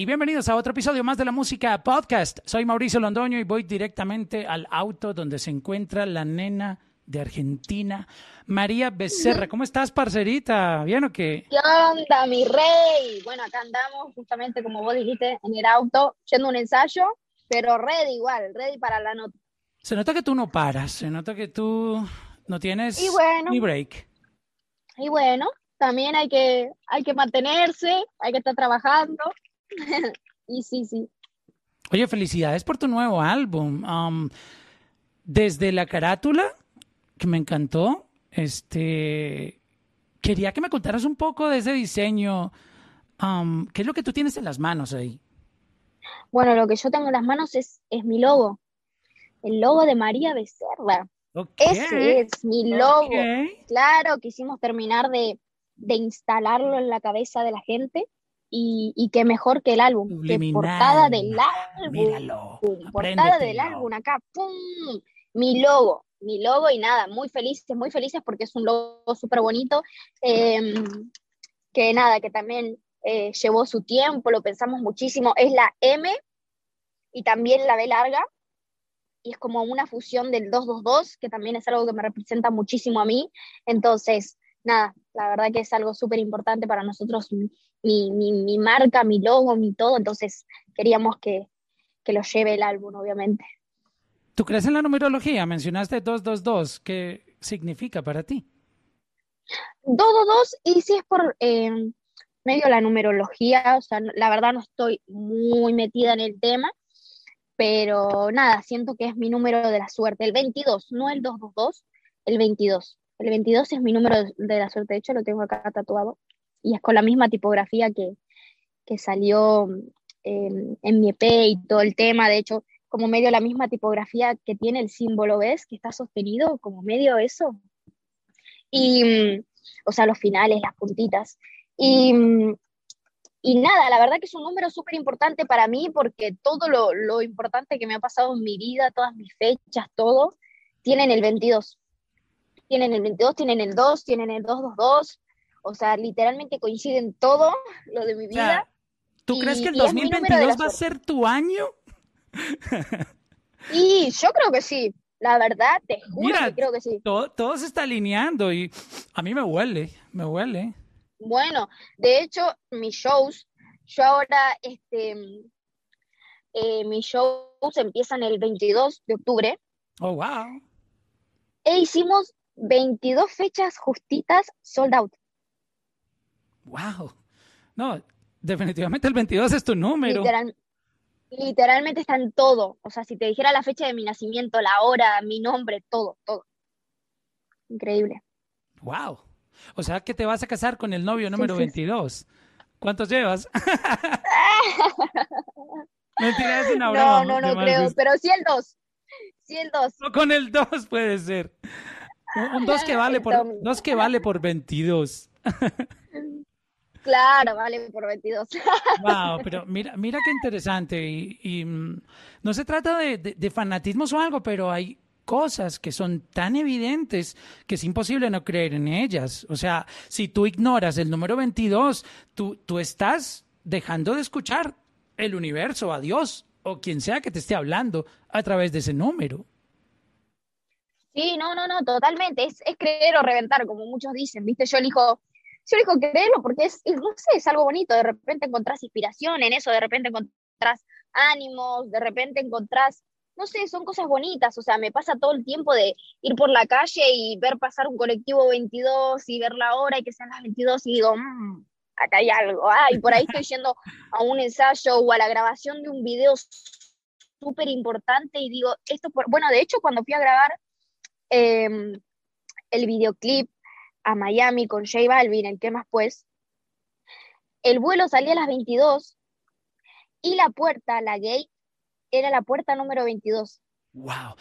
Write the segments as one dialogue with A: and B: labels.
A: y bienvenidos a otro episodio más de la Música Podcast. Soy Mauricio Londoño y voy directamente al auto donde se encuentra la nena de Argentina, María Becerra. ¿Cómo estás, parcerita? ¿Bien o qué?
B: ¿Qué onda, mi rey? Bueno, acá andamos justamente como vos dijiste en el auto, yendo un ensayo, pero ready igual, ready para la nota.
A: Se nota que tú no paras, se nota que tú no tienes
B: bueno.
A: ni break.
B: Y bueno, también hay que, hay que mantenerse, hay que estar trabajando. y sí, sí.
A: Oye, felicidades por tu nuevo álbum. Um, desde la carátula, que me encantó, este, quería que me contaras un poco de ese diseño. Um, ¿Qué es lo que tú tienes en las manos ahí?
B: Bueno, lo que yo tengo en las manos es, es mi logo, el logo de María Becerra. Ese es mi logo. Claro, quisimos terminar de, de instalarlo en la cabeza de la gente y, y qué mejor que el álbum, que portada del álbum.
A: Míralo.
B: Portada
A: apréndetelo.
B: del álbum acá, ¡pum! Mi logo, mi logo y nada, muy felices, muy felices porque es un logo súper bonito, eh, que nada, que también eh, llevó su tiempo, lo pensamos muchísimo, es la M y también la B larga, y es como una fusión del 222, que también es algo que me representa muchísimo a mí, entonces, nada, la verdad que es algo súper importante para nosotros, mi, mi, mi marca, mi logo, mi todo, entonces queríamos que, que lo lleve el álbum, obviamente.
A: ¿Tú crees en la numerología? Mencionaste 222. ¿Qué significa para ti?
B: 222, y si es por eh, medio de la numerología, o sea, la verdad no estoy muy metida en el tema, pero nada, siento que es mi número de la suerte, el 22, no el 222, el 22. El 22 es mi número de- la suerte, de hecho lo tengo acá tatuado, y es con la misma tipografía que, que salió eh, en mi EP y todo el tema, de hecho, como medio la misma tipografía que tiene el símbolo, ¿ves? Que está sostenido, como medio eso. Y, mm, o sea, los finales, las puntitas. Y, mm, y nada, la verdad que es un número súper importante para mí porque todo lo, lo importante que me ha pasado en mi vida, todas mis fechas, todo, tienen el 22. Tienen el 22, tienen el 2, tienen el 222. O sea, literalmente coinciden todo lo de mi
A: O sea,
B: vida.
A: ¿tú
B: Y-
A: crees que el
B: y es mi número de
A: 2022
B: la
A: va a ser tu año?
B: Y yo creo que sí. La verdad, te juro
A: Mira,
B: que creo que sí.
A: Todo, todo se está alineando y a mí me huele, me huele.
B: Bueno, de hecho, mis shows, yo ahora, este, eh, mis shows empiezan el 22 de octubre
A: Oh, wow.
B: e hicimos 22 fechas justitas sold out.
A: Wow. No, definitivamente el 22 es tu número.
B: Literal- literalmente está en todo. O sea, si te dijera la fecha de mi nacimiento, la hora, mi nombre, todo, todo. Increíble.
A: Wow. O sea que te vas a casar con el novio número
B: sí, sí.
A: 22. ¿Cuántos llevas? Mentira, es una
B: No,
A: broma.
B: no, no creo, pero sí el 2. Sí el 2.
A: No, con el 2 puede ser. Un 2 que vale por dos que vale por 22.
B: Claro, vale por 22.
A: Wow, pero mira, mira qué interesante. Y, y, mm, no se trata de, de, de fanatismos o algo, pero hay cosas que son tan evidentes que es imposible no creer en ellas. O sea, si tú ignoras el número 22, tú, tú estás dejando de escuchar el universo, a Dios o quien sea que te esté hablando a través de ese número.
B: Sí, no, no, no, totalmente. Es, es creer o reventar, como muchos dicen, ¿viste? Yo elijo, yo elijo creerlo porque es, no sé, es algo bonito. De repente encontrás inspiración en eso, de repente encontrás ánimos, de repente encontrás, no sé, son cosas bonitas. O sea, me pasa todo el tiempo de ir por la calle y ver pasar un colectivo 22 y ver la hora y que sean las 22 y digo, "Mm, acá hay algo. Ah, y por ahí estoy yendo a un ensayo o a la grabación de un video súper importante y digo, esto, por... bueno, de hecho, cuando fui a grabar eh, el videoclip a Miami con J Balvin, el que más pues, el vuelo salía a las 22 y la puerta, la gate, era la puerta número 22.
A: Wow.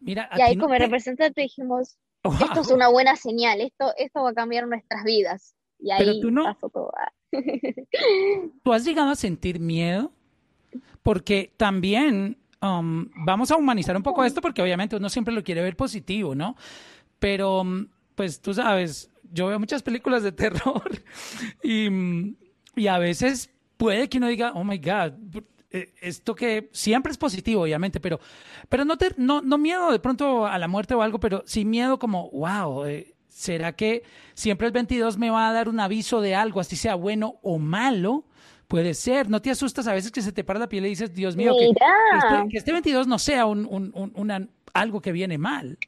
A: Mira,
B: Y ahí
A: no
B: como
A: te-
B: representante dijimos,
A: Wow.
B: esto es una buena señal, esto, esto va a cambiar nuestras vidas. Y
A: Pero
B: ahí
A: tú no-
B: pasó todo.
A: ¿Tú has llegado a sentir miedo? Porque también um, vamos a humanizar un poco esto porque obviamente uno siempre lo quiere ver positivo, ¿no? Pero, um, pues tú sabes, yo veo muchas películas de terror y, y a veces puede que uno diga, oh my God, eh, esto que siempre es positivo, obviamente, pero, pero no, te, no, no miedo de pronto a la muerte o algo, pero sí miedo como, wow, eh, ¿será que siempre el 22 me va a dar un aviso de algo, así sea bueno o malo? Puede ser, no te asustas a veces que se te para la piel y dices, Dios mío, que, que, este, 22 este no sea un, un, una, algo que viene mal.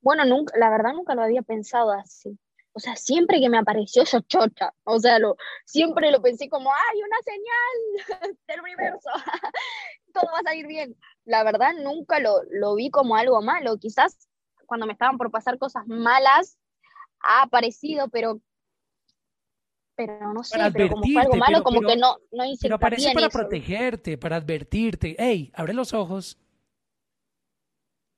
B: Bueno, nunca, la verdad nunca lo había pensado así. O sea, siempre que me apareció yo chocha, o sea, lo, siempre lo pensé como, ¡ay, una señal del universo! Todo va a salir bien. La verdad nunca lo, lo vi como algo malo. Quizás cuando me estaban por pasar cosas malas, ha aparecido, pero pero no sé, pero como fue algo malo, como que no, no hice
A: Pero aparece para protegerte, para advertirte. ¡Ey, abre los ojos!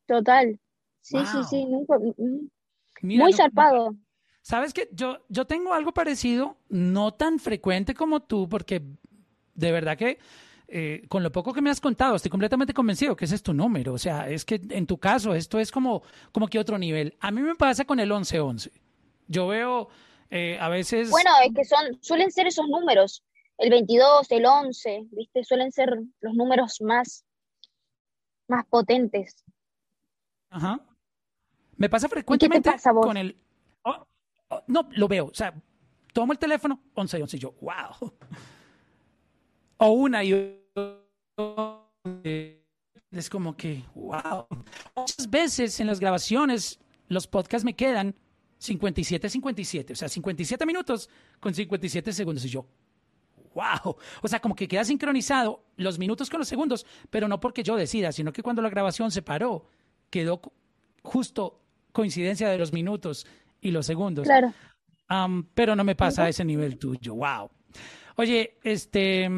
B: Total. Sí, sí, sí, nunca, mm, mm. muy zarpado.
A: Sabes que yo, yo tengo algo parecido, no tan frecuente como tú, porque de verdad que eh, con lo poco que me has contado, estoy completamente convencido que ese es tu número. O sea, es que en tu caso esto es como, como que otro nivel. A mí me pasa con el 11-11. Yo veo eh, a veces...
B: Bueno, es que son, suelen ser esos números. El 22, el 11, ¿viste? Suelen ser los números más, más potentes.
A: Ajá. Me pasa frecuentemente con el Oh, no, lo veo. O sea, tomo el teléfono, 11 y 11 y yo, wow. O una y es como que, wow. Muchas veces en las grabaciones los podcasts me quedan 57, 57, o sea, 57 minutos con 57 segundos y yo, wow. O sea, como que queda sincronizado los minutos con los segundos, pero no porque yo decida, sino que cuando la grabación se paró, quedó justo coincidencia de los minutos y los segundos.
B: Claro.
A: pero no me pasa a ese nivel tuyo. Wow. Oye, este,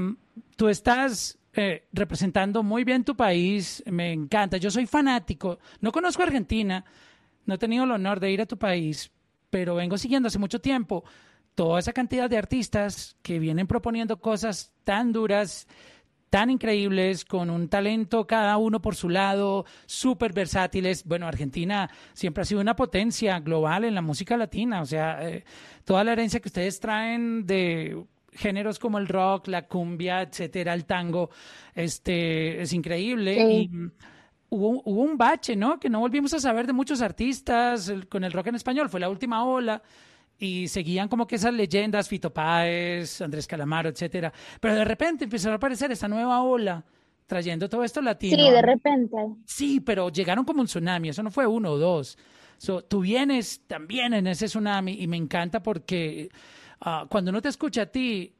A: tú estás eh, representando muy bien tu país. Me encanta. Yo soy fanático. No conozco Argentina. No he tenido el honor de ir a tu país, pero vengo siguiendo hace mucho tiempo toda esa cantidad de artistas que vienen proponiendo cosas tan duras tan increíbles, con un talento cada uno por su lado, súper versátiles. Bueno, Argentina siempre ha sido una potencia global en la música latina, o sea, eh, toda la herencia que ustedes traen de géneros como el rock, la cumbia, etcétera, el tango, este, es increíble. Y hubo, hubo, un bache, ¿no? Que no volvimos a saber de muchos artistas con el rock en español, fue la última ola y seguían como que esas leyendas, Fito Páez, Andrés Calamaro, etcétera. Pero de repente empezó a aparecer esta nueva ola trayendo todo esto latino.
B: Sí, de repente.
A: Sí, pero llegaron como un tsunami, eso no fue uno o dos. So, tú vienes también en ese tsunami y me encanta porque ah, cuando uno te escucha a ti,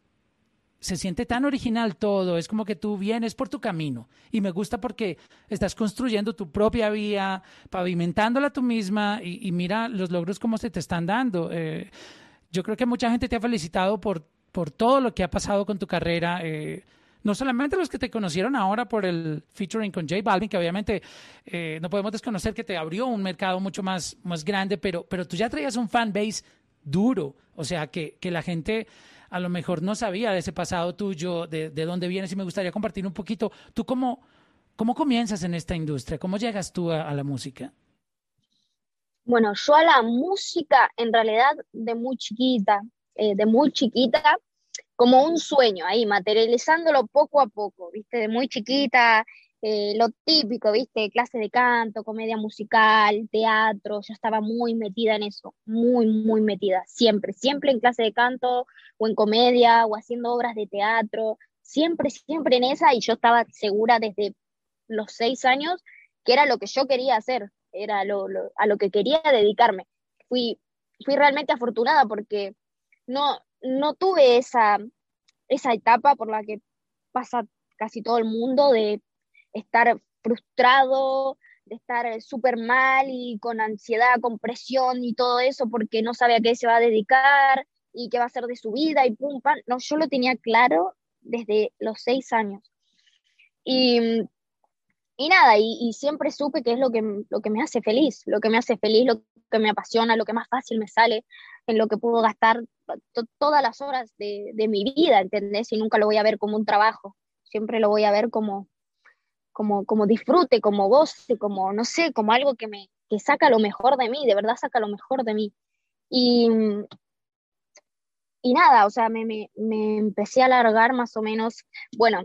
A: se siente tan original todo, es como que tú vienes por tu camino y me gusta porque estás construyendo tu propia vía, pavimentándola tú misma y, mira los logros como se te están dando. Eh, yo creo que mucha gente te ha felicitado por, por todo lo que ha pasado con tu carrera. Eh, no solamente los que te conocieron ahora por el featuring con J Balvin, que obviamente eh, no podemos desconocer que te abrió un mercado mucho más, más grande, pero, pero tú ya traías un fan base duro, o sea, que, que la gente a lo mejor no sabía de ese pasado tuyo, de, de dónde vienes y me gustaría compartir un poquito. ¿Tú cómo, cómo comienzas en esta industria? ¿Cómo llegas tú a, la música?
B: Bueno, yo a la música en realidad de muy chiquita, eh, de muy chiquita, como un sueño ahí, materializándolo poco a poco, ¿viste? De muy chiquita, eh, lo típico, ¿viste? Clase de canto, comedia musical, teatro, yo estaba muy metida en eso, muy, muy metida, siempre, siempre en clase de canto o en comedia o haciendo obras de teatro, siempre, siempre en esa y yo estaba segura desde los seis años que era lo que yo quería hacer, era lo, a lo que quería dedicarme. Fui, fui realmente afortunada porque no, no tuve esa, esa etapa por la que pasa casi todo el mundo de estar frustrado, de estar eh, súper mal y con ansiedad, con presión y todo eso porque no sabe a qué se va a dedicar y qué va a hacer de su vida y pum, pam. No, yo lo tenía claro desde los seis años. Y, y nada, y, siempre supe que es lo que, lo que me hace feliz, lo que me hace feliz, lo que me apasiona, lo que más fácil me sale, en lo que puedo gastar todas las horas de, de mi vida, ¿entendés? Y nunca lo voy a ver como un trabajo, siempre lo voy a ver como, como, como disfrute, como goce, como, no sé, como algo que me que saca lo mejor de mí, de verdad saca lo mejor de mí. Y, y nada, o sea, me, me, me empecé a alargar más o menos, bueno,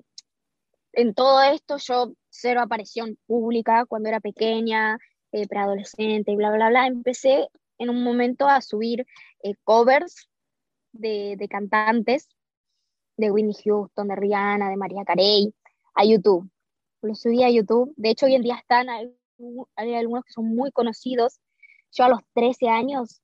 B: en todo esto yo cero aparición pública cuando era pequeña, eh, preadolescente y bla, bla, bla. Empecé en un momento a subir eh, covers de, de, cantantes, de Whitney Houston, de Rihanna, de María Carey, a YouTube. Lo subí a YouTube. De hecho, hoy en día están, hay, algunos que son muy conocidos. Yo a los 13 años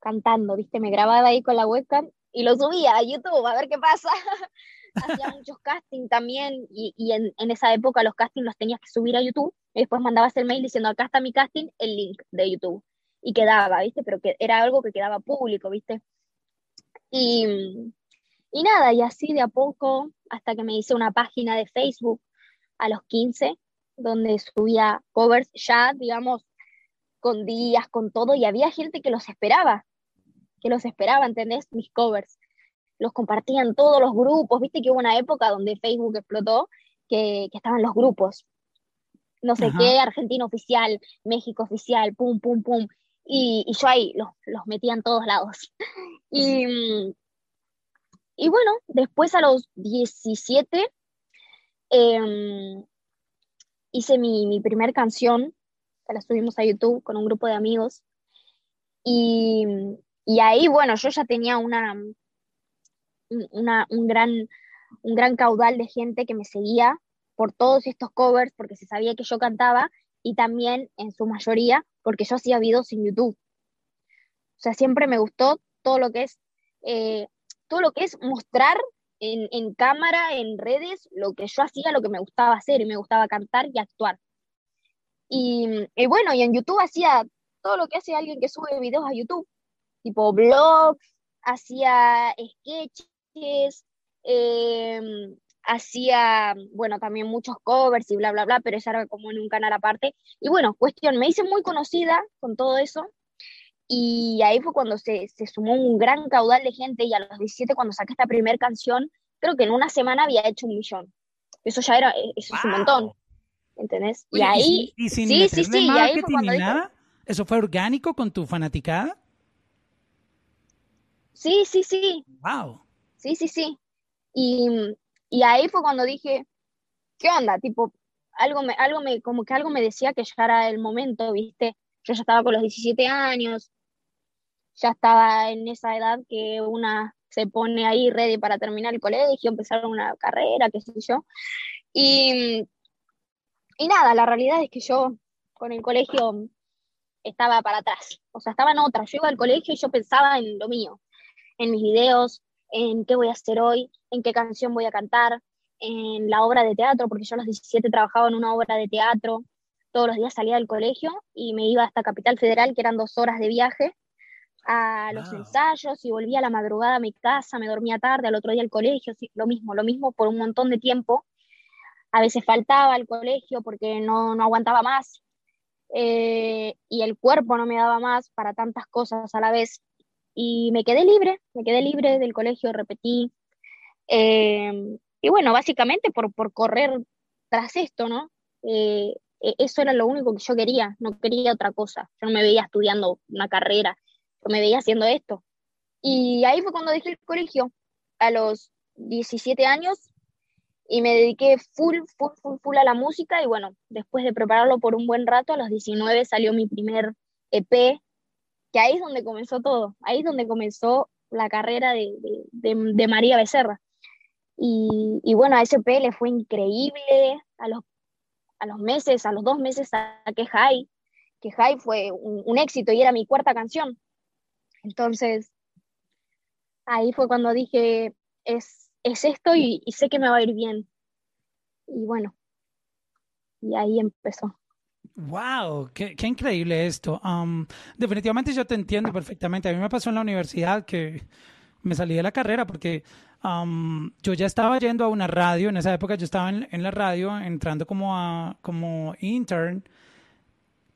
B: cantando, ¿viste? Me grababa ahí con la webcam y lo subía a YouTube a ver qué pasa. Hacía muchos castings también y, en, esa época los castings los tenías que subir a YouTube y después mandabas el mail diciendo acá está mi casting, el link de YouTube y quedaba, ¿viste? Pero que era algo que quedaba público, ¿viste? Y, y nada, y así de a poco hasta que me hice una página de Facebook a los 15 donde subía covers ya, digamos, con días, con todo, y había gente que los esperaba, que los esperaba, ¿entendés? Mis covers. Los compartían todos los grupos, viste que hubo una época donde Facebook explotó, que, que estaban los grupos. No sé Ajá. qué, Argentina oficial, México oficial, pum, pum, pum. Y, y yo ahí los, los metía en todos lados. Y, y bueno, después a los 17 eh, hice mi, mi primer canción, que la subimos a YouTube con un grupo de amigos. Y, y ahí, bueno, yo ya tenía una, una, un, gran, un gran caudal de gente que me seguía por todos estos covers, porque se sabía que yo cantaba, y también en su mayoría porque yo hacía videos en YouTube. O sea, siempre me gustó todo lo que es, eh, todo lo que es mostrar en, en, cámara, en redes, lo que yo hacía, lo que me gustaba hacer, y me gustaba cantar y actuar. Y, bueno, y en YouTube hacía todo lo que hace alguien que sube videos a YouTube tipo blogs, hacía sketches, eh, hacía, bueno, también muchos covers y bla, bla, bla, pero eso era como en un canal aparte. Y bueno, cuestión, me hice muy conocida con todo eso. Y ahí fue cuando se, se sumó un gran caudal de gente y a los 17 cuando saqué esta primera canción, creo que en una semana había hecho un millón. Eso ya era, eso wow. es un montón. ¿Entendés?
A: Oye,
B: y ahí...
A: ¿Y, y sin sí, sí, sí, y ahí fue cuando nada? Dije, ¿Eso fue orgánico con tu fanaticada?
B: Sí, sí, sí.
A: Wow.
B: Sí, sí, sí. Y, y ahí fue cuando dije, ¿qué onda? Tipo, algo me, algo me, como que algo me decía que ya era el momento, ¿viste? Yo ya estaba con los 17 años, ya estaba en esa edad que una se pone ahí ready para terminar el colegio, empezar una carrera, qué sé yo. Y, y nada, la realidad es que yo con el colegio estaba para atrás, o sea, estaba en otra. Yo iba al colegio y yo pensaba en lo mío, en mis videos, en qué voy a hacer hoy, en qué canción voy a cantar, en la obra de teatro, porque yo a los 17 trabajaba en una obra de teatro, todos los días salía del colegio y me iba hasta Capital Federal, que eran dos horas de viaje, a los ensayos y volvía a la madrugada a mi casa, me dormía tarde, al otro día al colegio, sí, lo mismo, lo mismo por un montón de tiempo. A veces faltaba al colegio porque no, no aguantaba más eh, y el cuerpo no me daba más para tantas cosas a la vez y me quedé libre, me quedé libre del colegio, repetí. Eh, y bueno, básicamente por, por correr tras esto, ¿no? Eh, eso era lo único que yo quería, no quería otra cosa. Yo no me veía estudiando una carrera, me veía haciendo esto. Y ahí fue cuando dejé el colegio, a los 17 años, y me dediqué full, full, full, full a la música. Y bueno, después de prepararlo por un buen rato, a los 19 salió mi primer EP, que ahí es donde comenzó todo, ahí es donde comenzó la carrera de, de, de, de María Becerra. Y, y, bueno, a SP le fue increíble, a los, a los meses, a los dos meses saqué High, que High fue un, un, éxito y era mi cuarta canción. Entonces, ahí fue cuando dije, es, es esto y, sé que me va a ir bien. Y bueno, y ahí empezó.
A: Wow, qué, qué increíble esto. Um, definitivamente yo te entiendo perfectamente. A mí me pasó en la universidad que me salí de la carrera porque um, yo ya estaba yendo a una radio. En esa época yo estaba en, en la radio entrando como, a, como intern,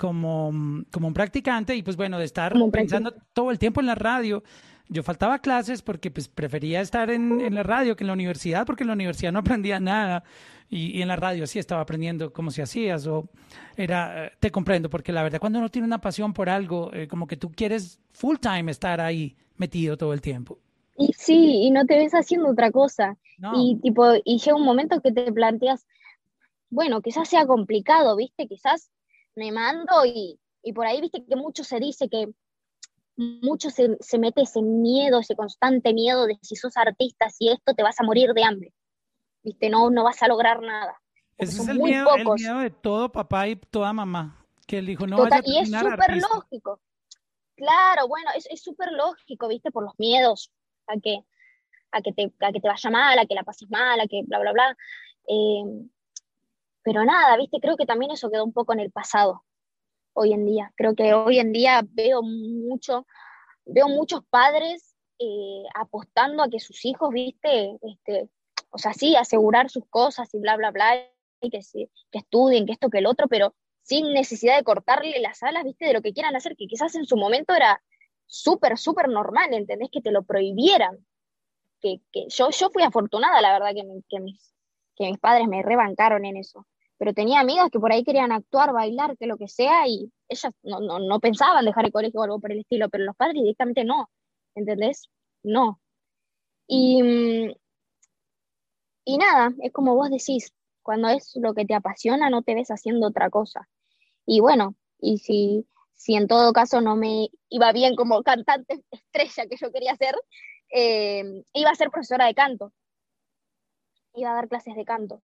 A: como, como un practicante y pues bueno, de estar pensando todo el tiempo en la radio. Yo faltaba clases porque pues prefería estar en, en la radio que en la universidad porque en la universidad no aprendía nada. Y, y, en la radio sí estaba aprendiendo cómo se hacías o era, te comprendo, porque la verdad cuando uno tiene una pasión por algo, eh, como que tú quieres full time estar ahí metido todo el tiempo.
B: Y sí, y no te ves haciendo otra cosa. Y tipo, y llega un momento que te planteas, bueno, quizás sea complicado, ¿viste? Quizás me mando y, y por ahí, ¿viste? Que mucho se dice que mucho se, se, mete ese miedo, ese constante miedo de si sos artista, si esto te vas a morir de hambre, ¿viste? No, no vas a lograr nada.
A: Ese es el miedo, el miedo, de todo papá y toda mamá, que él dijo, no Total,
B: a Y es súper lógico. Claro, bueno, es súper lógico, ¿viste? Por los miedos a que, a que, te, a que te vaya mal, a que la pases mal, a que bla, bla, bla. Eh, pero nada, ¿viste? Creo que también eso quedó un poco en el pasado hoy en día. Creo que hoy en día veo mucho, veo muchos padres eh, apostando a que sus hijos, viste, este, o sea, sí, asegurar sus cosas y bla, bla, bla, y que, estudien, que esto, que el otro, pero sin necesidad de cortarle las alas, viste, de lo que quieran hacer, que quizás en su momento era súper, súper normal, ¿entendés? Que te lo prohibieran. Que, que yo, yo fui afortunada, la verdad, que, que mis padres me rebancaron en eso pero tenía amigas que por ahí querían actuar, bailar, que lo que sea, y ellas no, no, no pensaban dejar el colegio o algo por el estilo, pero los padres directamente no, ¿entendés? No. Y, mm, y nada, es como vos decís, cuando es lo que te apasiona, no te ves haciendo otra cosa. Y bueno, y si, si en todo caso no me iba bien como cantante estrella que yo quería ser, eh, iba a ser profesora de canto. Iba a dar clases de canto.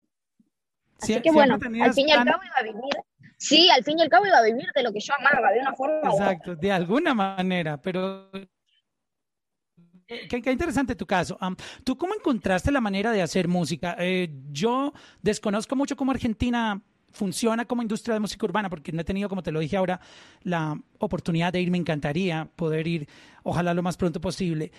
B: Así que bueno, al fin y al cabo iba a vivir. Sí, al fin y al cabo iba a vivir de lo que yo amaba, de una forma.
A: Exacto, de alguna manera, pero Qué, interesante tu caso. ¿Tú cómo encontraste la manera de hacer música? Eh, yo desconozco mucho cómo Argentina funciona como industria de música urbana, porque no he tenido, como te lo dije ahora, la oportunidad de ir. Me encantaría poder ir, ojalá lo más pronto posible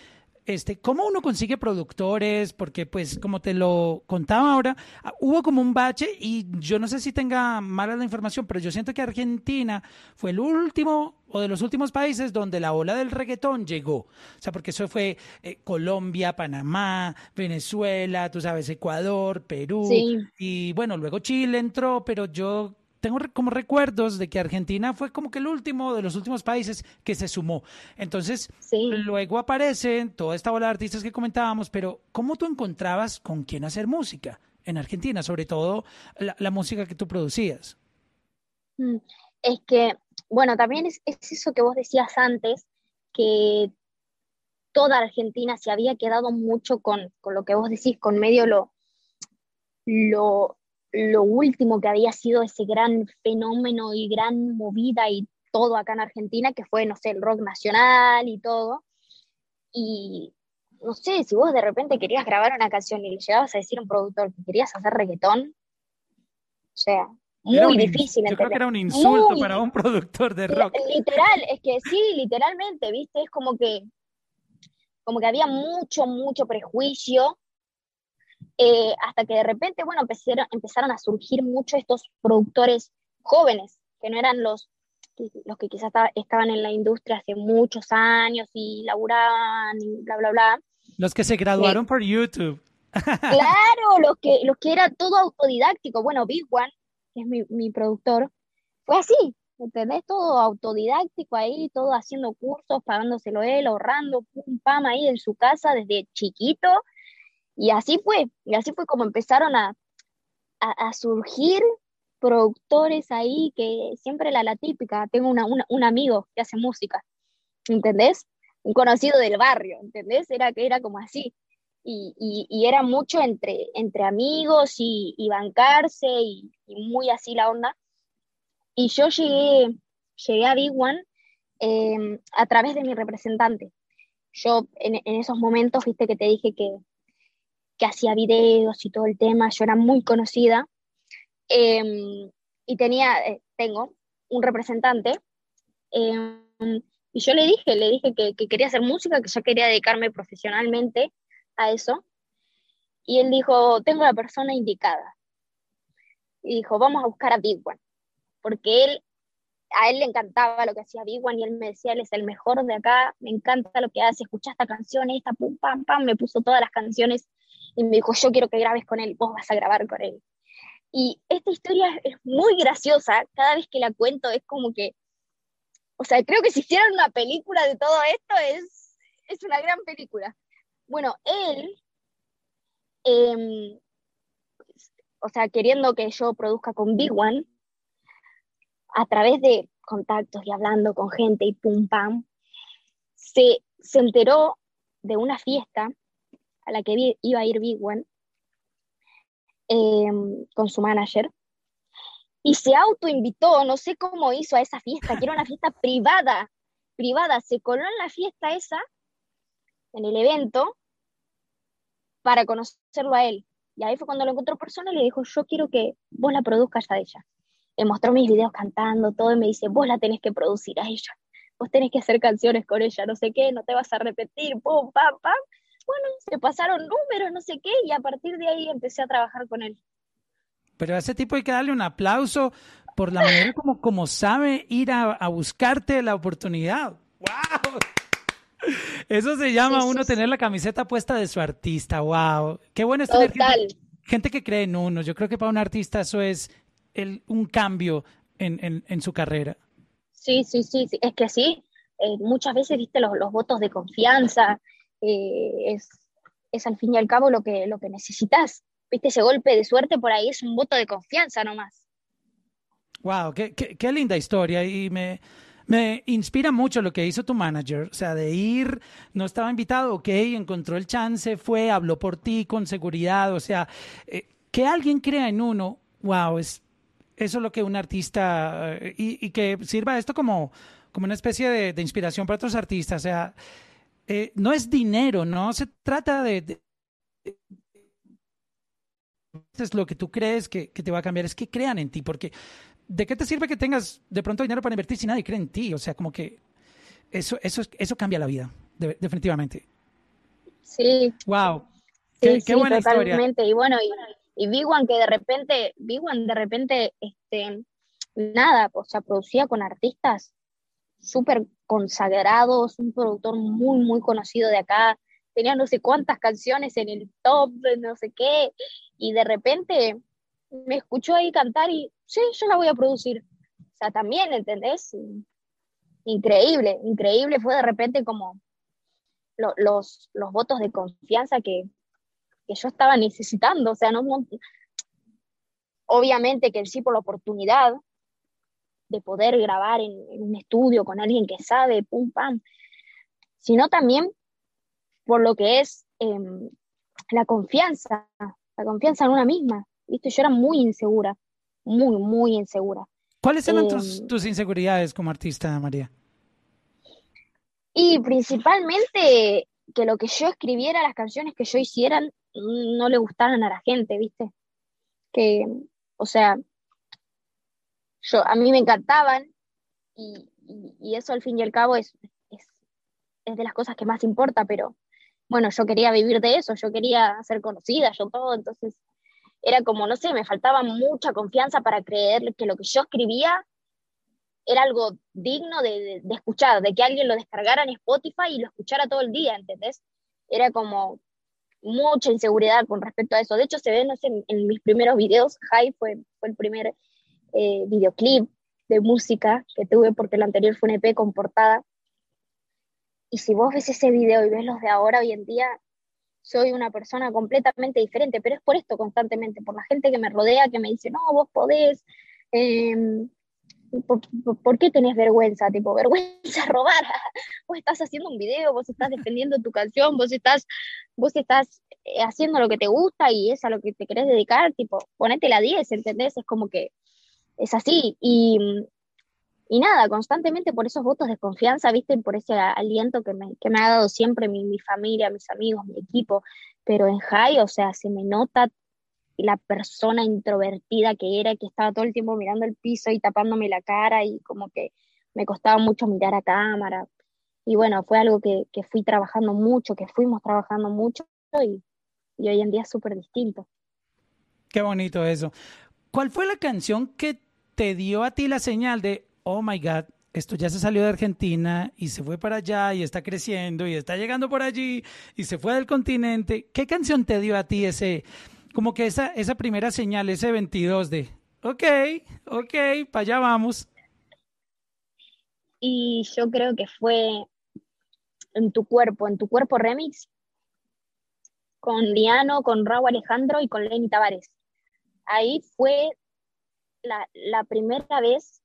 A: este, ¿cómo uno consigue productores? Porque, pues, como te lo contaba ahora, ah, hubo como un bache y yo no sé si tenga mala la información, pero yo siento que Argentina fue el último o de los últimos países donde la ola del reggaetón llegó. O sea, porque eso fue eh, Colombia, Panamá, Venezuela, tú sabes, Ecuador, Perú. Y bueno, luego Chile entró, pero yo tengo como recuerdos de que Argentina fue como que el último de los últimos países que se sumó. Entonces, luego aparecen toda esta ola de artistas que comentábamos, pero ¿cómo tú encontrabas con quién hacer música en Argentina, sobre todo la, música que tú producías?
B: Mm, es que, bueno, también es, eso que vos decías antes, que toda Argentina se había quedado mucho con, con lo que vos decís, con medio lo, lo, lo último que había sido ese gran fenómeno y gran movida y todo acá en Argentina, que fue, no sé, el rock nacional y todo. Y no sé, si vos de repente querías grabar una canción y le llegabas a decir a un productor que querías hacer reggaetón, o sea, muy difícil.
A: Yo creo que era un insulto para un productor de rock.
B: Literal, es que sí, literalmente, ¿viste? Es como que, como que había mucho, mucho prejuicio eh, hasta que de repente, bueno, empezaron, empezaron a surgir mucho estos productores jóvenes, que no eran los, los que quizás estaban en la industria hace muchos años y laburaban y bla, bla, bla.
A: Los que se graduaron por YouTube.
B: claro, los que, los que era todo autodidáctico. Bueno, Big One, que es mi, mi productor, fue así, ¿entendés? Todo autodidáctico ahí, todo haciendo cursos, pagándoselo él, ahorrando, pum, pam, ahí en su casa desde chiquito y así fue, y así fue como empezaron a, a, surgir productores ahí que siempre la, la típica, tengo una, un amigo que hace música, ¿entendés? Un conocido del barrio, ¿entendés? Era que era como así. Y, y, era mucho entre, entre amigos y, y bancarse y, muy así la onda. Y yo llegué, llegué a Big One em, a través de mi representante. Yo en, en, esos momentos, viste que te dije que, que hacía videos y todo el tema, yo era muy conocida. Em, y tenía, eh, tengo un representante. Em, y yo le dije, le dije que, quería hacer música, que yo quería dedicarme profesionalmente a eso. Y él dijo, tengo la persona indicada. Y dijo, vamos a buscar a Big One. Porque él, a él le encantaba lo que hacía Big One y él me decía, él es el mejor de acá, me encanta lo que hace, escucha esta canción, esta, pum, pam, pam, me puso todas las canciones y me dijo, yo quiero que grabes con él, vos vas a grabar con él. Y esta historia es muy graciosa, cada vez que la cuento es como que, o sea, creo que si hicieran una película de todo esto es, es una gran película, Bueno, él, em, o sea, queriendo que yo produzca con Big One, a través de contactos y hablando con gente y pum pam, se, se enteró de una fiesta a la que iba a ir Big One em, con su manager y se autoinvitó, no sé cómo hizo a esa fiesta, que era una fiesta privada, privada, se coló en la fiesta esa, en el evento, para conocerlo a él. Y ahí fue cuando lo encontró persona y le dijo, yo quiero que vos la produzcas a ella. Me mostró mis videos cantando, todo, y me dice, vos la tenés que producir a ella. Vos tenés que hacer canciones con ella, no sé qué, no te vas a repetir, pum, pam, pam. Bueno, se pasaron números, no sé qué, y a partir de ahí empecé a trabajar con él.
A: Pero a ese tipo hay que darle un aplauso por la manera como, como sabe ir a, buscarte la oportunidad. ¡Wow! Eso se llama uno tener la camiseta puesta de su artista. ¡Wow! Qué bueno es tener gente, que cree en uno. Yo creo que para un artista eso es el, un cambio en, en, su carrera.
B: Sí, sí, sí, es que sí. Eh, muchas veces, viste, los, los votos de confianza eh, es, es al fin y al cabo lo que, lo que necesitas. Viste, ese golpe de suerte por ahí es un voto de confianza nomás.
A: Wow, qué, qué, linda historia. Y me, me inspira mucho lo que hizo tu manager, o sea, de ir, no estaba invitado, ok, encontró el chance, fue, habló por ti con seguridad, o sea, eh, que alguien crea en uno, wow, es eso es lo que un artista, eh, y, que sirva esto como, como una especie de, inspiración para otros artistas, o sea, eh, no es dinero, no se trata de es lo que tú crees que, te va a cambiar, es que crean en ti, porque ¿de qué te sirve que tengas de pronto dinero para invertir si nadie cree en ti? O sea, como que eso, eso, eso cambia la vida, definitivamente.
B: Sí.
A: Wow. Qué, buena totalmente.
B: Y bueno, y, y Big One que de repente, Big One de repente, este, nada, o sea, producía con artistas súper consagrados, un productor muy, muy conocido de acá, tenía no sé cuántas canciones en el top, no sé qué, y de repente me escuchó ahí cantar y sí, yo la voy a producir. O sea, también, ¿entendés? Increíble, increíble fue de repente como los, los votos de confianza que, yo estaba necesitando. O sea, no, obviamente que sí por la oportunidad de poder grabar en, un estudio con alguien que sabe, pum, pam, sino también por lo que es em, la confianza, la confianza en una misma. ¿viste? Yo era muy insegura, muy, muy insegura.
A: ¿Cuáles eran tus, em, tus, inseguridades como artista, María?
B: Y principalmente que lo que yo escribiera, las canciones que yo hiciera, no le gustaran a la gente, ¿viste? Que, o sea, yo, a mí me encantaban y, y, eso al fin y al cabo es, es, es de las cosas que más importa, pero bueno, yo quería vivir de eso, yo quería ser conocida, yo todo, entonces era como, no sé, me faltaba mucha confianza para creer que lo que yo escribía era algo digno de, escuchar, de que alguien lo descargara en Spotify y lo escuchara todo el día, ¿entendés? Era como mucha inseguridad con respecto a eso. De hecho, se ve, no sé, en, mis primeros videos, High fue, fue el primer eh, videoclip de música que tuve porque el anterior fue un EP con portada y si vos ves ese video y ves los de ahora, hoy en día, soy una persona completamente diferente, pero es por esto constantemente, por la gente que me rodea, que me dice, no, vos podés, em, ¿por, qué tenés vergüenza? Tipo, vergüenza robar, vos estás haciendo un video, vos estás defendiendo tu canción, vos estás, vos estás eh, haciendo lo que te gusta y es a lo que te querés dedicar, tipo, ponete la 10, ¿entendés? Es como que es así. Y, y nada, constantemente por esos votos de confianza, viste, por ese aliento que me, que me ha dado siempre mi, mi, familia, mis amigos, mi equipo, pero en High, o sea, se me nota la persona introvertida que era, que estaba todo el tiempo mirando el piso y tapándome la cara y como que me costaba mucho mirar a cámara. Y bueno, fue algo que, que fui trabajando mucho, que fuimos trabajando mucho y, y hoy en día es súper distinto.
A: Qué bonito eso. ¿Cuál fue la canción que te dio a ti la señal de, oh my God, esto ya se salió de Argentina y se fue para allá y está creciendo y está llegando por allí y se fue del continente. ¿Qué canción te dio a ti ese, como que esa, esa primera señal, ese 22 de, ok, ok, para allá vamos?
B: Y yo creo que fue en tu cuerpo, en tu cuerpo remix, con Liano, con Raúl Alejandro y con Lenny Tavares. Ahí fue la, primera vez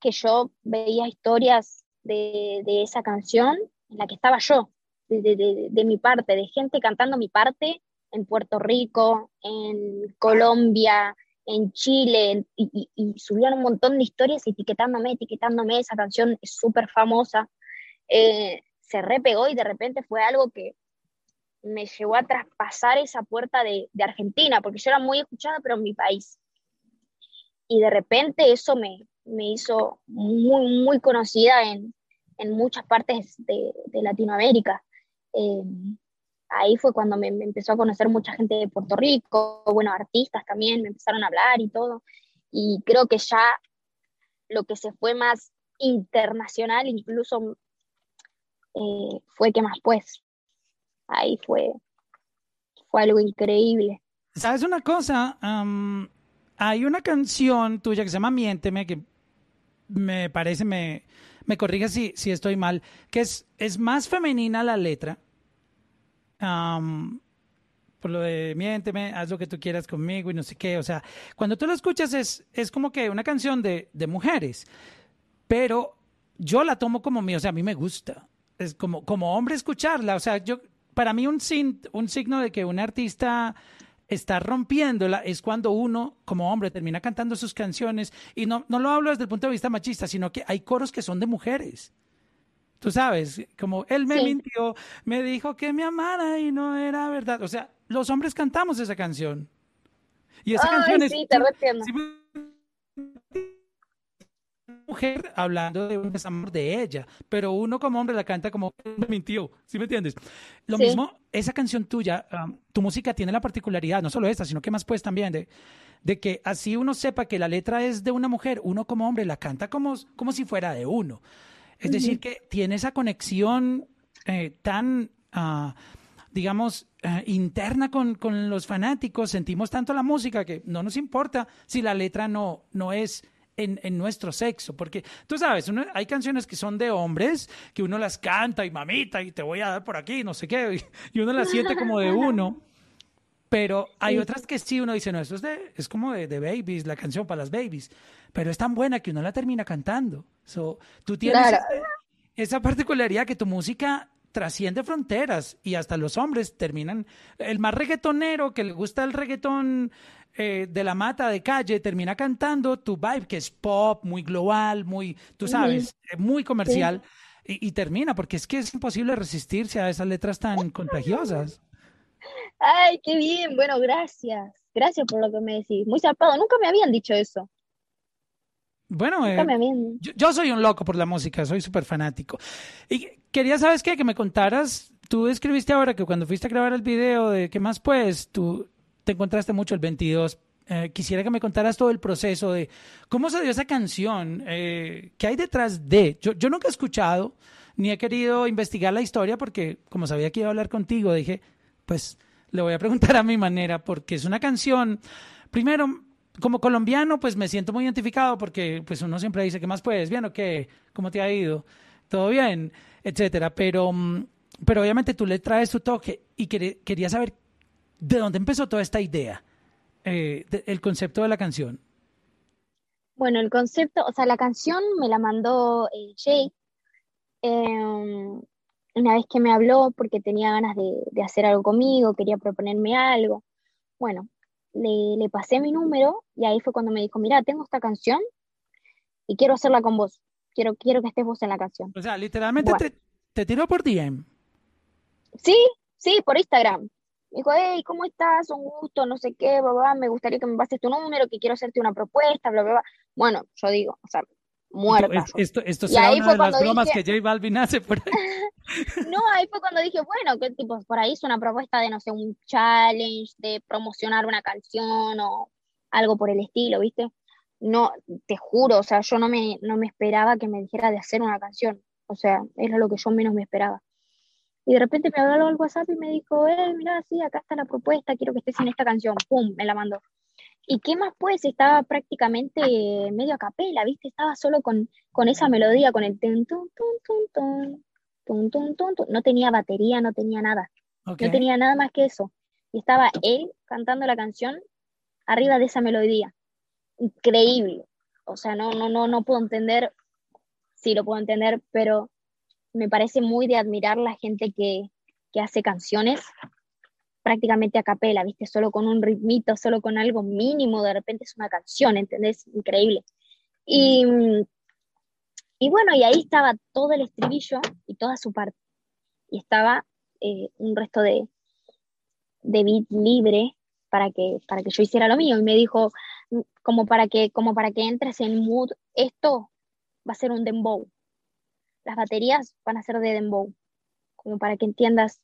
B: que yo veía historias de, esa canción en la que estaba yo, de, mi parte, de gente cantando mi parte en Puerto Rico, en Colombia, en Chile, y, y, subían un montón de historias etiquetándome, etiquetándome, esa canción es súper famosa. Eh, se repegó y de repente fue algo que me llevó a traspasar esa puerta de, de, Argentina, porque yo era muy escuchada, pero en mi país. Y de repente eso me, me hizo muy, muy conocida en, en muchas partes de, de Latinoamérica. Eh, ahí fue cuando me, empezó a conocer mucha gente de Puerto Rico, bueno, artistas también me empezaron a hablar y todo. Y creo que ya lo que se fue más internacional, incluso eh, fue que más pues. Ahí fue, fue algo increíble.
A: ¿Sabes una cosa? Hay una canción tuya que se llama Miénteme, que me parece, me, me corrige si, estoy mal, que es, es más femenina la letra. Um, por lo de miénteme, haz lo que tú quieras conmigo y no sé qué. O sea, cuando tú lo escuchas es, es como que una canción de, de mujeres, pero yo la tomo como mía, o sea, a mí me gusta es como, como hombre escucharla. O sea, yo, para mí un, un signo de que un artista está rompiéndola es cuando uno, como hombre, termina cantando sus canciones. Y no, no lo hablo desde el punto de vista machista, sino que hay coros que son de mujeres. Tú sabes, como él me mintió, me dijo que me amara y no era verdad. O sea, los hombres cantamos esa canción. Y esa canción es mujer hablando de un desamor de ella, pero uno como hombre la canta como me mintió, ¿sí me entiendes? Lo mismo, esa canción tuya, um, tu música tiene la particularidad, no solo esta, sino que más pues también de, de que así uno sepa que la letra es de una mujer, uno como hombre la canta como, como si fuera de uno. Es decir, que tiene esa conexión eh, tan, uh, digamos, uh, interna con, con, los fanáticos, sentimos tanto la música que no nos importa si la letra no, no es en, en, nuestro sexo, porque tú sabes, uno, hay canciones que son de hombres, que uno las canta y mamita y te voy a dar por aquí, no sé qué, y uno las siente como de uno, pero hay otras que sí, uno dice, no, eso es, de, es como de, de, babies, la canción para las babies, pero es tan buena que uno la termina cantando. So, tú tienes claro. esa, esa particularidad que tu música trasciende fronteras y hasta los hombres terminan, el más reggaetonero que le gusta el reggaetón eh, de la mata de calle termina cantando tu vibe, que es pop, muy global, muy, tú sabes, uh -huh. muy comercial, sí. y, y, termina, porque es que es imposible resistirse a esas letras tan contagiosas.
B: Ay, qué bien, bueno, gracias. Gracias por lo que me decís. Muy zarpado, nunca me habían dicho eso.
A: Bueno, eh, yo, yo, soy un loco por la música, soy súper fanático. Y quería, ¿sabes qué? Que me contaras, tú escribiste ahora que cuando fuiste a grabar el video de ¿Qué más pues? Tú, te encontraste mucho el 22. Eh, quisiera que me contaras todo el proceso de cómo se dio esa canción, eh, qué hay detrás de. Yo, nunca he escuchado ni he querido investigar la historia porque como sabía que iba a hablar contigo, dije, pues le voy a preguntar a mi manera porque es una canción, primero, como colombiano, pues me siento muy identificado porque pues uno siempre dice, ¿qué más puedes? ¿Bien o qué? ¿Cómo te ha ido? ¿Todo bien? Etcétera. Pero, mm, pero obviamente tú le traes tu toque y quería saber ¿De dónde empezó toda esta idea? Eh, de, el concepto de la canción.
B: Bueno, el concepto, o sea, la canción me la mandó eh, Jay eh, una vez que me habló porque tenía ganas de, de, hacer algo conmigo, quería proponerme algo. Bueno, le, le, pasé mi número y ahí fue cuando me dijo, mira, tengo esta canción y quiero hacerla con vos. Quiero, quiero que estés vos en la canción.
A: O sea, literalmente bueno. te, te tiró por DM.
B: Sí, sí, por Instagram. Me dijo, hey, ¿cómo estás? Un gusto, no sé qué, bla, bla, me gustaría que me pases tu número, que quiero hacerte una propuesta, bla, bla, bla. Bueno, yo digo, o sea, muerta.
A: Esto, esto, será una de las bromas dije... que J Balvin hace por ahí.
B: no, ahí fue cuando dije, bueno, que tipo, por ahí es una propuesta de, no sé, un challenge, de promocionar una canción o algo por el estilo, ¿viste? No, te juro, o sea, yo no me, no me esperaba que me dijera de hacer una canción. O sea, era lo que yo menos me esperaba. Y de repente me habló al WhatsApp y me dijo, eh, mira, sí, acá está la propuesta, quiero que estés en esta canción. ¡Pum! Me la mandó. ¿Y qué más pues? Estaba prácticamente medio a capela, ¿viste? Estaba solo con, con esa melodía, con el... Tun, tun, tun, Tum, tum, tum, no tenía batería, no tenía nada. Okay. No tenía nada más que eso. Y estaba él cantando la canción arriba de esa melodía. Increíble. O sea, no, no, no, no puedo entender, sí lo puedo entender, pero me parece muy de admirar la gente que, que hace canciones prácticamente a capela, ¿viste? Solo con un ritmito, solo con algo mínimo, de repente es una canción, ¿entendés? Increíble. Y, y bueno, y ahí estaba todo el estribillo y toda su parte. Y estaba eh, un resto de, de beat libre para que, para que yo hiciera lo mío. Y me dijo, mm, como para que, como para que entres en mood, esto va a ser un dembow. Las baterías van a ser de dembow, como para que entiendas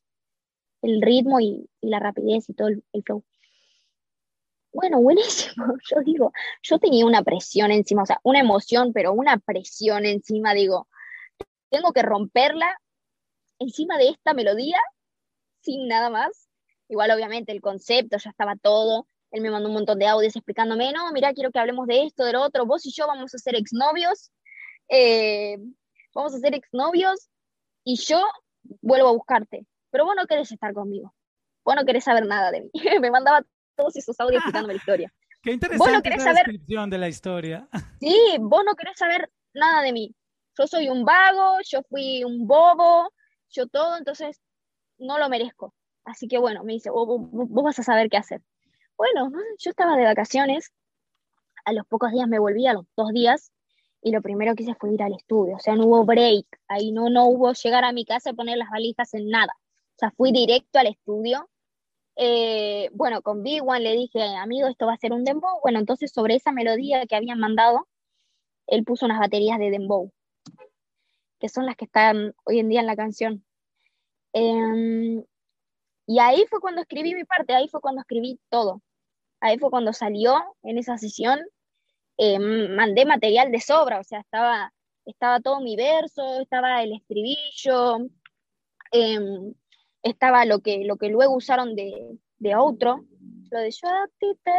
B: el ritmo y, la rapidez y todo el, flow. Bueno, buenísimo. Yo digo, yo tenía una presión encima, o sea, una emoción, pero una presión encima, digo, tengo que romperla encima de esta melodía sin nada más. Igual obviamente el concepto ya estaba todo. Él me mandó un montón de audios explicándome, no, mira, quiero que hablemos de esto, del otro, vos y yo vamos a ser exnovios, eh, vamos a ser exnovios y yo vuelvo a buscarte, pero vos no querés estar conmigo, vos no querés saber nada de mí. me mandaba todos esos audios explicándome la historia.
A: Qué interesante la descripción de la historia.
B: Sí, vos no querés saber nada de mí. Yo soy un vago, yo fui un bobo, yo todo, entonces no lo merezco. Así que bueno, me dice, vos, vas a saber qué hacer. Bueno, yo estaba de vacaciones, a los pocos días me volví, a los dos días, y lo primero que hice fue ir al estudio, o sea, no hubo break, ahí no, no hubo llegar a mi casa y poner las valijas en nada. O sea, fui directo al estudio. Eh, bueno, con Big One le dije, amigo, esto va a ser un dembow. Bueno, entonces sobre esa melodía que habían mandado, él puso unas baterías de dembow que son las que están hoy en día en la canción. Em, y ahí fue cuando escribí mi parte, ahí fue cuando escribí todo. Ahí fue cuando salió en esa sesión, em, mandé material de sobra, o sea, estaba, estaba todo mi verso, estaba el estribillo, em, estaba lo que, lo que luego usaron de, de otro, lo de yo a ti te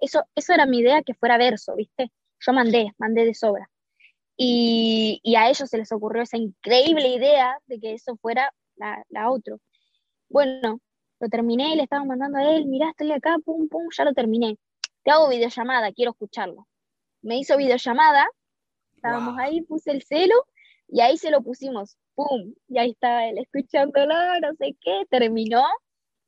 B: eso, eso era mi idea que fuera verso, ¿viste? Yo mandé, mandé de sobra. Y, a ellos se les ocurrió esa increíble idea de que eso fuera la, la otro. Bueno, lo terminé, le estaba mandando a él, mirá, estoy acá, pum, pum, ya lo terminé. Te hago videollamada, quiero escucharlo. Me hizo videollamada, estábamos ahí, puse el celo y ahí se lo pusimos, pum, y ahí estaba él escuchándolo, no sé qué, terminó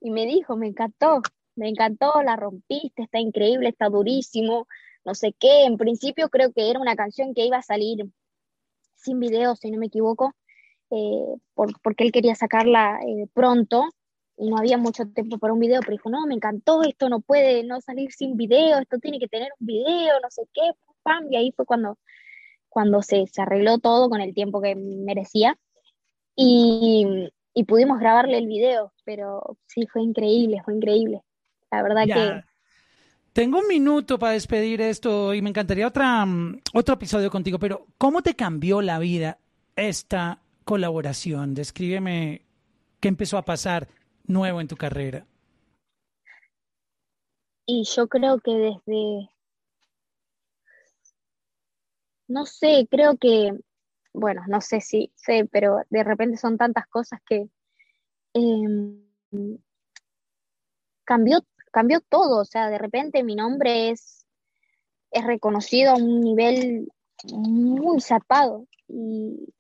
B: y me dijo, me encantó, me encantó, la rompiste, está increíble, está durísimo, no sé qué. En principio creo que era una canción que iba a salir sin video, si no me equivoco, eh, porque él quería sacarla eh, pronto y no había mucho tiempo para un video, pero dijo, no, me encantó, esto no puede no salir sin video, esto tiene que tener un video, no sé qué, pam, y ahí fue cuando, cuando se, se arregló todo con el tiempo que merecía. Y, y, pudimos grabarle el video, pero sí, fue increíble, fue increíble. La verdad que
A: tengo un minuto para despedir esto y me encantaría otra, mm, otro episodio contigo, pero ¿cómo te cambió la vida esta colaboración? Descríbeme qué empezó a pasar nuevo en tu carrera.
B: Y yo creo que desde, no sé, creo que, bueno, no sé si sé, pero de repente son tantas cosas que em, cambió cambió todo, o sea, de repente mi nombre es, es reconocido a un nivel muy zapado y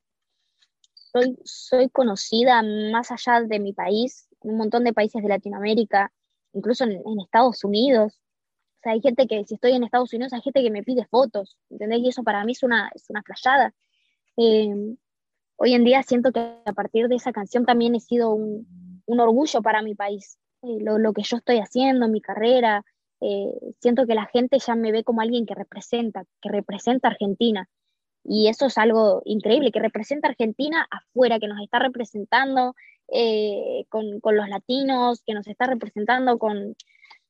B: soy, soy conocida más allá de mi país, un montón de países de Latinoamérica, incluso en, Estados Unidos. O sea, hay gente que, si estoy en Estados Unidos, hay gente que me pide fotos, ¿entendés? Y eso para mí es una, es una playada. Eh, hoy en día siento que a partir de esa canción también he sido un, un orgullo para mi país. Eh, lo, que yo estoy haciendo, mi carrera. Eh, siento que la gente ya me ve como alguien que representa, que representa a Argentina. Y eso es algo increíble, que representa a Argentina afuera, que nos está representando eh, con, los latinos, que nos está representando con,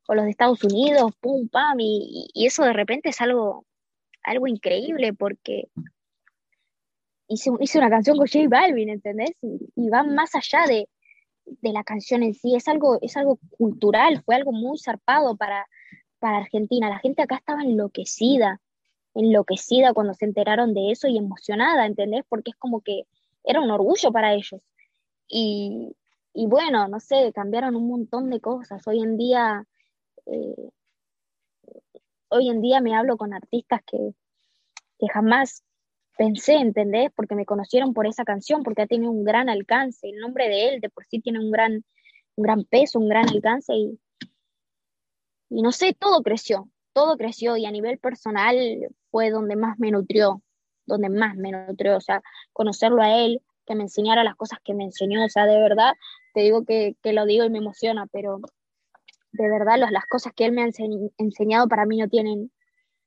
B: los de Estados Unidos, pum, pam, y, eso de repente es algo, algo increíble porque hice, hice una canción con J Balvin, ¿entendés? y va más allá de, de la canción en sí, es algo, es algo cultural, fue algo muy zarpado para, para Argentina. La gente acá estaba enloquecida, enloquecida cuando se enteraron de eso y emocionada, ¿entendés? Porque es como que era un orgullo para ellos. Y, y bueno, no sé, cambiaron un montón de cosas. Hoy en día, eh, hoy en día me hablo con artistas que, que jamás pensé, ¿entendés? Porque me conocieron por esa canción, porque ha tenido un gran alcance. El nombre de él de por sí tiene un gran, un gran peso, un gran alcance y, y no sé, todo creció, todo creció y a nivel personal fue donde más me nutrió, donde más me nutrió, o sea, conocerlo a él, que me enseñara las cosas que me enseñó, o sea, de verdad, te digo que, que lo digo y me emociona, pero de verdad las cosas que él me ha enseñado para mí no tienen,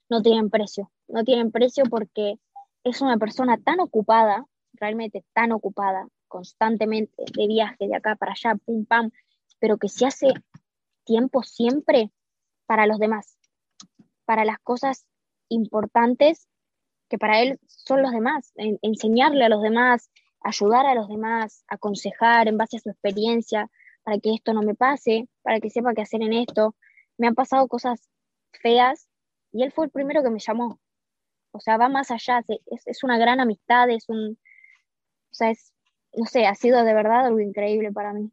B: no tienen precio, no tienen precio porque es una persona tan ocupada, realmente tan ocupada, constantemente de viaje de acá para allá, pum, pam, pero que se hace tiempo siempre para los demás, para las cosas importantes que para él son los demás, enseñarle a los demás, ayudar a los demás, aconsejar en base a su experiencia, para que esto no me pase, para que sepa qué hacer en esto. Me han pasado cosas feas y él fue el primero que me llamó. O sea, va más allá, es, es una gran amistad, es un, o sea, es, no sé, ha sido de verdad algo increíble para mí.